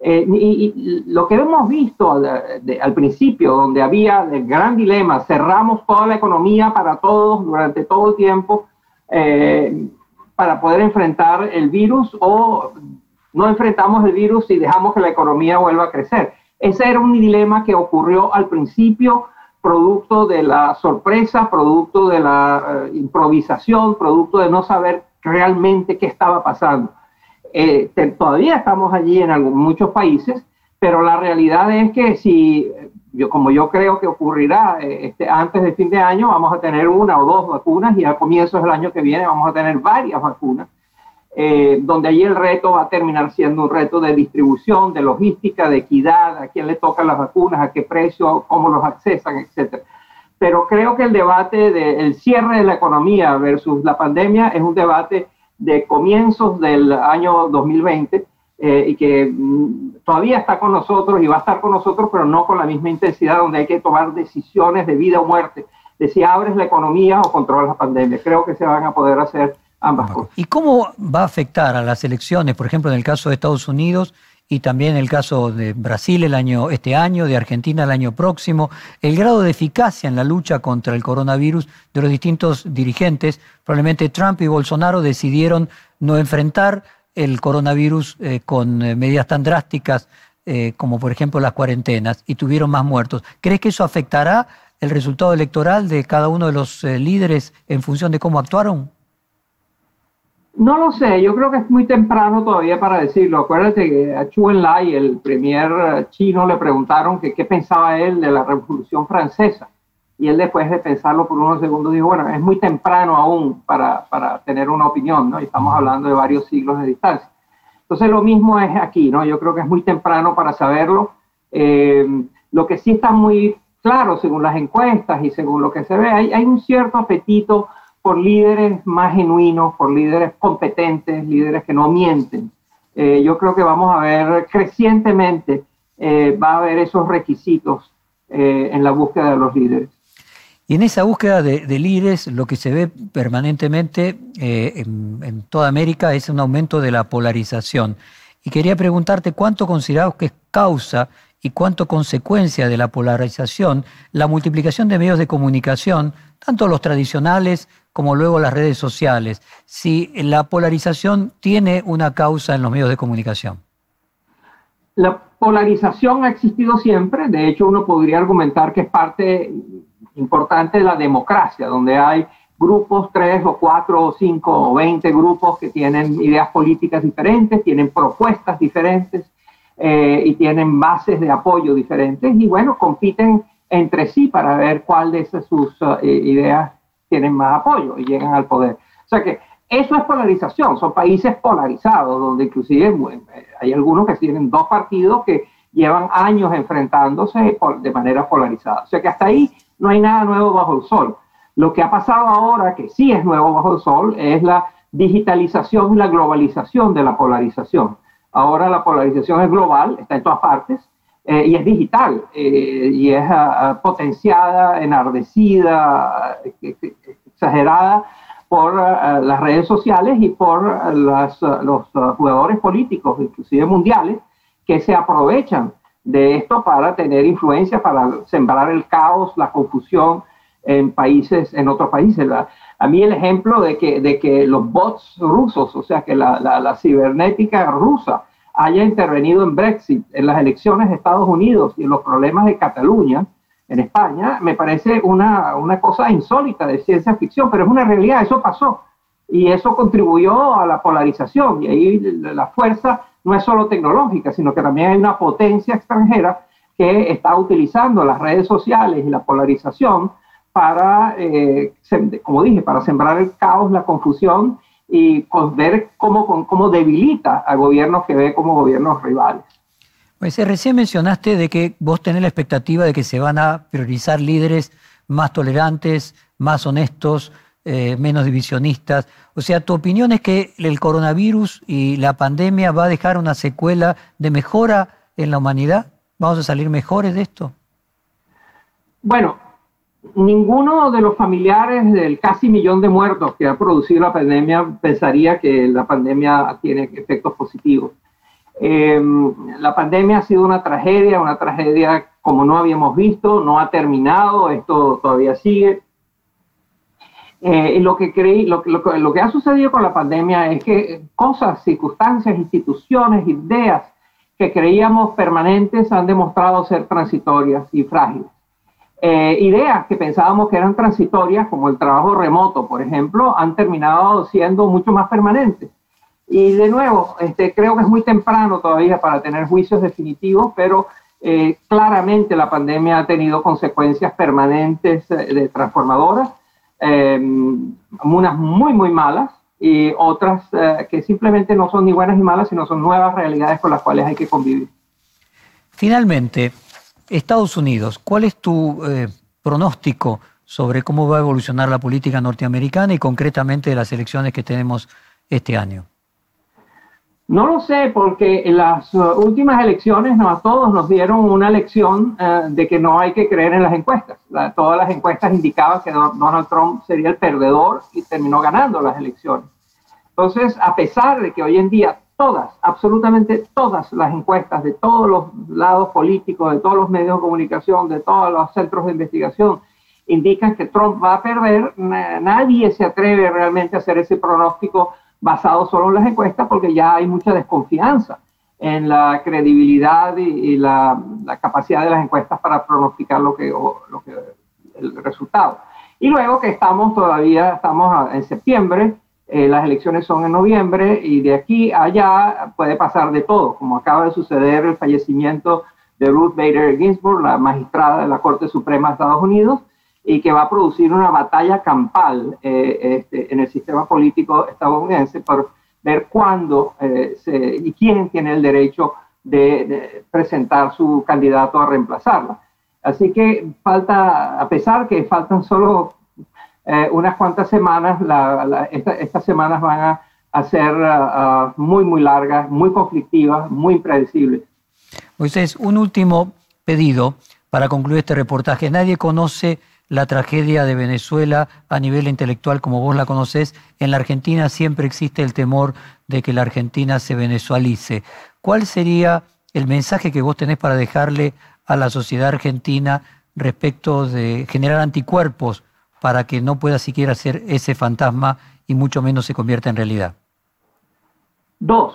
eh, y, lo que hemos visto al, principio, donde había el gran dilema, cerramos toda la economía para todos durante todo el tiempo eh, para poder enfrentar el virus o no enfrentamos el virus y dejamos que la economía vuelva a crecer. Ese era un dilema que ocurrió al principio, producto de la sorpresa, producto de la eh, improvisación, producto de no saber realmente qué estaba pasando. Eh, todavía estamos allí en muchos países, pero la realidad es que si, yo, como yo creo que ocurrirá eh, este, antes de fin de año, vamos a tener una o dos vacunas y a comienzos del año que viene vamos a tener varias vacunas, eh, donde allí el reto va a terminar siendo un reto de distribución, de logística, de equidad, a quién le tocan las vacunas, a qué precio, cómo los accesan, etc. Pero creo que el debate del cierre de la economía versus la pandemia es un debate de comienzos del año 2020 eh, y que mm, todavía está con nosotros y va a estar con nosotros, pero no con la misma intensidad donde hay que tomar decisiones de vida o muerte, de si abres la economía o controlas la pandemia. Creo que se van a poder hacer ambas cosas. ¿Y cómo va a afectar a las elecciones, por ejemplo, en el caso de Estados Unidos? Y también el caso de Brasil el año, este año, de Argentina el año próximo, el grado de eficacia en la lucha contra el coronavirus de los distintos dirigentes. Probablemente Trump y Bolsonaro decidieron no enfrentar el coronavirus eh, con eh, medidas tan drásticas eh, como por ejemplo las cuarentenas y tuvieron más muertos. ¿Crees que eso afectará el resultado electoral de cada uno de los líderes en función de cómo actuaron? No lo sé, yo creo que es muy temprano todavía para decirlo. Acuérdate que a Chu Enlai, el premier chino, le preguntaron que qué pensaba él de la Revolución Francesa. Y él después de pensarlo por unos segundos dijo, bueno, es muy temprano aún para, para tener una opinión, ¿no? Y estamos hablando de varios siglos de distancia. Entonces lo mismo es aquí, ¿no? Yo creo que es muy temprano para saberlo. Eh, lo que sí está muy claro, según las encuestas y según lo que se ve, hay, hay un cierto apetito por líderes más genuinos, por líderes competentes, líderes que no mienten. Eh, yo creo que vamos a ver crecientemente, eh, va a haber esos requisitos eh, en la búsqueda de los líderes. Y en esa búsqueda de, líderes, lo que se ve permanentemente en, en, toda América es un aumento de la polarización. Y quería preguntarte cuánto consideramos que es causa y cuánto consecuencia de la polarización la multiplicación de medios de comunicación, tanto los tradicionales como luego las redes sociales, si la polarización tiene una causa en los medios de comunicación. La polarización ha existido siempre, de hecho uno podría argumentar que es parte importante de la democracia, donde hay grupos, tres o cuatro o cinco o veinte grupos que tienen ideas políticas diferentes, tienen propuestas diferentes eh, y tienen bases de apoyo diferentes y bueno, compiten entre sí para ver cuál de esas sus eh, ideas tienen más apoyo y llegan al poder. O sea que eso es polarización, son países polarizados, donde inclusive eh, hay algunos que tienen dos partidos que llevan años enfrentándose de manera polarizada. O sea que hasta ahí no hay nada nuevo bajo el sol. Lo que ha pasado ahora, que sí es nuevo bajo el sol, es la digitalización y la globalización de la polarización. Ahora la polarización es global, está en todas partes, eh, y es digital, eh, y es ah, potenciada, enardecida, exagerada por ah, las redes sociales y por las, los jugadores políticos, inclusive mundiales, que se aprovechan de esto para tener influencia, para sembrar el caos, la confusión en países, en otros países. a mí el ejemplo de que, los bots rusos, o sea, que la, la cibernética rusa, haya intervenido en Brexit, en las elecciones de Estados Unidos y en los problemas de Cataluña, en España, me parece una, una cosa insólita de ciencia ficción, pero es una realidad, eso pasó. Y eso contribuyó a la polarización. Y ahí la fuerza no es solo tecnológica, sino que también hay una potencia extranjera que está utilizando las redes sociales y la polarización para, eh, como dije, para sembrar el caos, la confusión y ver cómo, cómo debilita a gobiernos que ve como gobiernos rivales. Pues recién mencionaste de que vos tenés la expectativa de que se van a priorizar líderes más tolerantes, más honestos, eh, menos divisionistas. O sea, tu opinión es que el coronavirus y la pandemia va a dejar una secuela de mejora en la humanidad. ¿Vamos a salir mejores de esto? Bueno, ninguno de los familiares del casi millón de muertos que ha producido la pandemia pensaría que la pandemia tiene efectos positivos. Em, la pandemia ha sido una tragedia, una tragedia como no habíamos visto, no ha terminado, esto todavía sigue. Eh, lo, que creí, lo, lo, lo que ha sucedido con la pandemia es que cosas, circunstancias, instituciones, ideas que creíamos permanentes han demostrado ser transitorias y frágiles. Eh, ideas que pensábamos que eran transitorias, como el trabajo remoto, por ejemplo, han terminado siendo mucho más permanentes. Y de nuevo, este, creo que es muy temprano todavía para tener juicios definitivos, pero eh, claramente la pandemia ha tenido consecuencias permanentes eh, de transformadoras, unas muy, muy malas y otras que simplemente no son ni buenas ni malas, sino son nuevas realidades con las cuales hay que convivir. Finalmente, Estados Unidos, ¿cuál es tu eh, pronóstico sobre cómo va a evolucionar la política norteamericana y concretamente de las elecciones que tenemos este año? No lo sé, porque en las uh, últimas elecciones no, a todos nos dieron una lección uh, de que no hay que creer en las encuestas. todas las encuestas indicaban que Donald Trump sería el perdedor y terminó ganando las elecciones. Entonces, a pesar de que hoy en día todas, absolutamente todas las encuestas de todos los lados políticos, de todos los medios de comunicación, de todos los centros de investigación, indican que Trump va a perder. Nadie se atreve realmente a hacer ese pronóstico basado solo en las encuestas porque ya hay mucha desconfianza en la credibilidad y, la, capacidad de las encuestas para pronosticar lo que, que el resultado. Y luego que estamos todavía, estamos en septiembre, eh, las elecciones son en noviembre y de aquí a allá puede pasar de todo, como acaba de suceder el fallecimiento de Ruth Bader Ginsburg, la magistrada de la Corte Suprema de Estados Unidos, y que va a producir una batalla campal eh, este, en el sistema político estadounidense por ver cuándo eh, y quién tiene el derecho de, presentar su candidato a reemplazarla. Así que falta, a pesar que faltan solo eh, unas cuantas semanas, estas semanas van a, ser uh, muy, muy largas, muy conflictivas, muy impredecibles. Moisés, un último pedido para concluir este reportaje. Nadie conoce la tragedia de Venezuela a nivel intelectual como vos la conocés. En la Argentina siempre existe el temor de que la Argentina se venezualice. ¿Cuál sería el mensaje que vos tenés para dejarle a la sociedad argentina respecto de generar anticuerpos para que no pueda siquiera ser ese fantasma y mucho menos se convierta en realidad? Dos.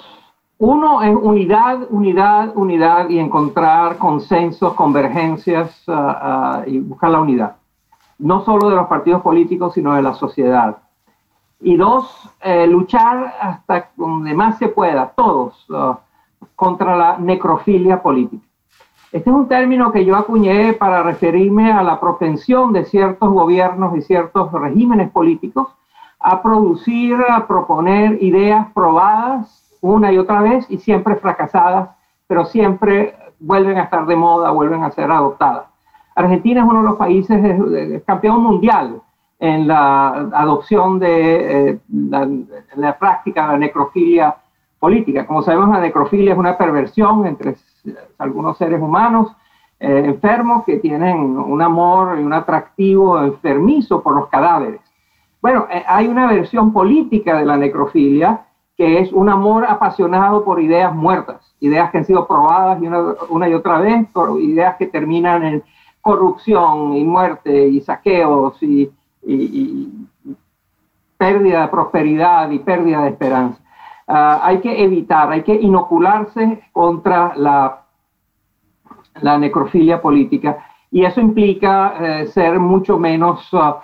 Uno es unidad, unidad, unidad y encontrar consensos, convergencias ah, ah, y buscar la unidad. No solo de los partidos políticos, sino de la sociedad. Y dos, eh, luchar hasta donde más se pueda, todos, ah, contra la necrofilia política. Este es un término que yo acuñé para referirme a la propensión de ciertos gobiernos y ciertos regímenes políticos a producir, a proponer ideas probadas una y otra vez y siempre fracasadas, pero siempre vuelven a estar de moda, vuelven a ser adoptadas. Argentina es uno de los países de, campeón mundial en la adopción de eh, la, práctica de la necrofilia política. Como sabemos, la necrofilia es una perversión entre algunos seres humanos eh, enfermos que tienen un amor y un atractivo enfermizo por los cadáveres. Bueno, eh, hay una versión política de la necrofilia que es un amor apasionado por ideas muertas, ideas que han sido probadas una, y otra vez, por ideas que terminan en corrupción y muerte y saqueos y pérdida de prosperidad y pérdida de esperanza. Ah, hay que evitar, hay que inocularse contra la, la necrofilia política y eso implica eh, ser mucho menos ah,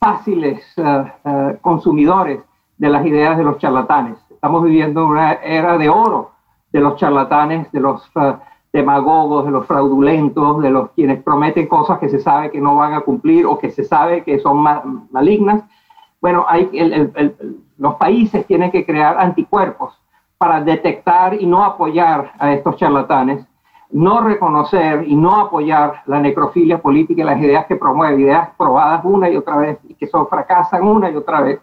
fáciles ah, consumidores de las ideas de los charlatanes. Estamos viviendo una era de oro de los charlatanes, de los demagogos, de los fraudulentos, de los quienes prometen cosas que se sabe que no van a cumplir o que se sabe que son malignas. Bueno, hay el, los países tienen que crear anticuerpos para detectar y no apoyar a estos charlatanes, no reconocer y no apoyar la necrofilia política y las ideas que promueve, ideas probadas una y otra vez y que son fracasan una y otra vez.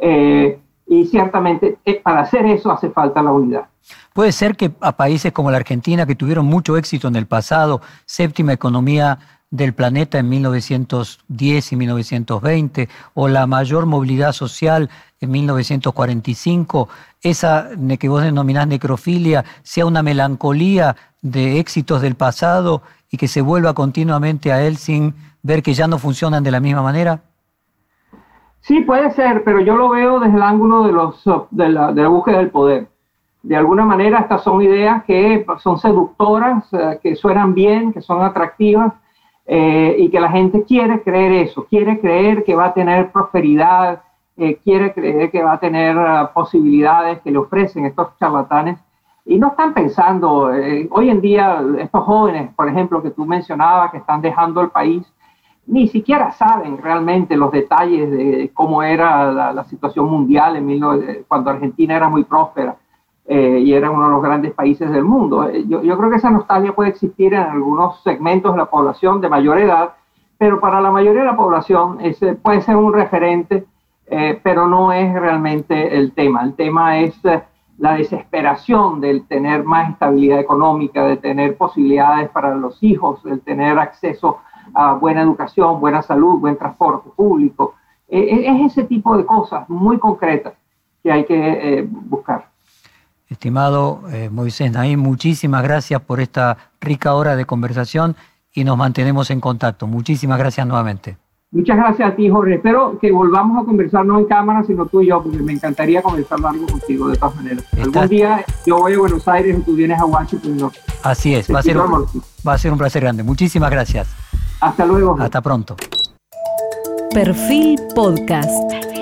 Eh, y ciertamente eh, para hacer eso hace falta la unidad. Puede ser que a países como la Argentina, que tuvieron mucho éxito en el pasado, séptima economía del planeta en 1910 y 1920, o la mayor movilidad social en 1945, esa que vos denominás necrofilia, sea una melancolía de éxitos del pasado y que se vuelva continuamente a él sin ver que ya no funcionan de la misma manera? Sí, puede ser, pero yo lo veo desde el ángulo de, los, de, la, de la búsqueda del poder. De alguna manera, estas son ideas que son seductoras, eh, que suenan bien, que son atractivas, eh, y que la gente quiere creer eso, quiere creer que va a tener prosperidad, eh, quiere creer que va a tener posibilidades que le ofrecen estos charlatanes. Y no están pensando, hoy en día estos jóvenes, por ejemplo, que tú mencionabas, que están dejando el país, ni siquiera saben realmente los detalles de cómo era la, situación mundial en cuando Argentina era muy próspera eh, y era uno de los grandes países del mundo. Eh, yo, creo que esa nostalgia puede existir en algunos segmentos de la población de mayor edad, pero para la mayoría de la población ese puede ser un referente, eh, pero no es realmente el tema. El tema es la desesperación del tener más estabilidad económica, de tener posibilidades para los hijos, del tener acceso a buena educación, buena salud, buen transporte público. E, e, es ese tipo de cosas muy concretas que hay que eh, buscar. Estimado eh, Moisés Naín, muchísimas gracias por esta rica hora de conversación y nos mantenemos en contacto. Muchísimas gracias nuevamente. Muchas gracias a ti, Jorge. Espero que volvamos a conversar no en cámara, sino tú y yo, porque me encantaría conversar algo contigo de todas maneras. Algún día yo voy a Buenos Aires y tú vienes a Washington. No. Así es, va a, ser va a ser un placer grande. Muchísimas gracias. Hasta luego. Hasta pronto. Perfil Podcast.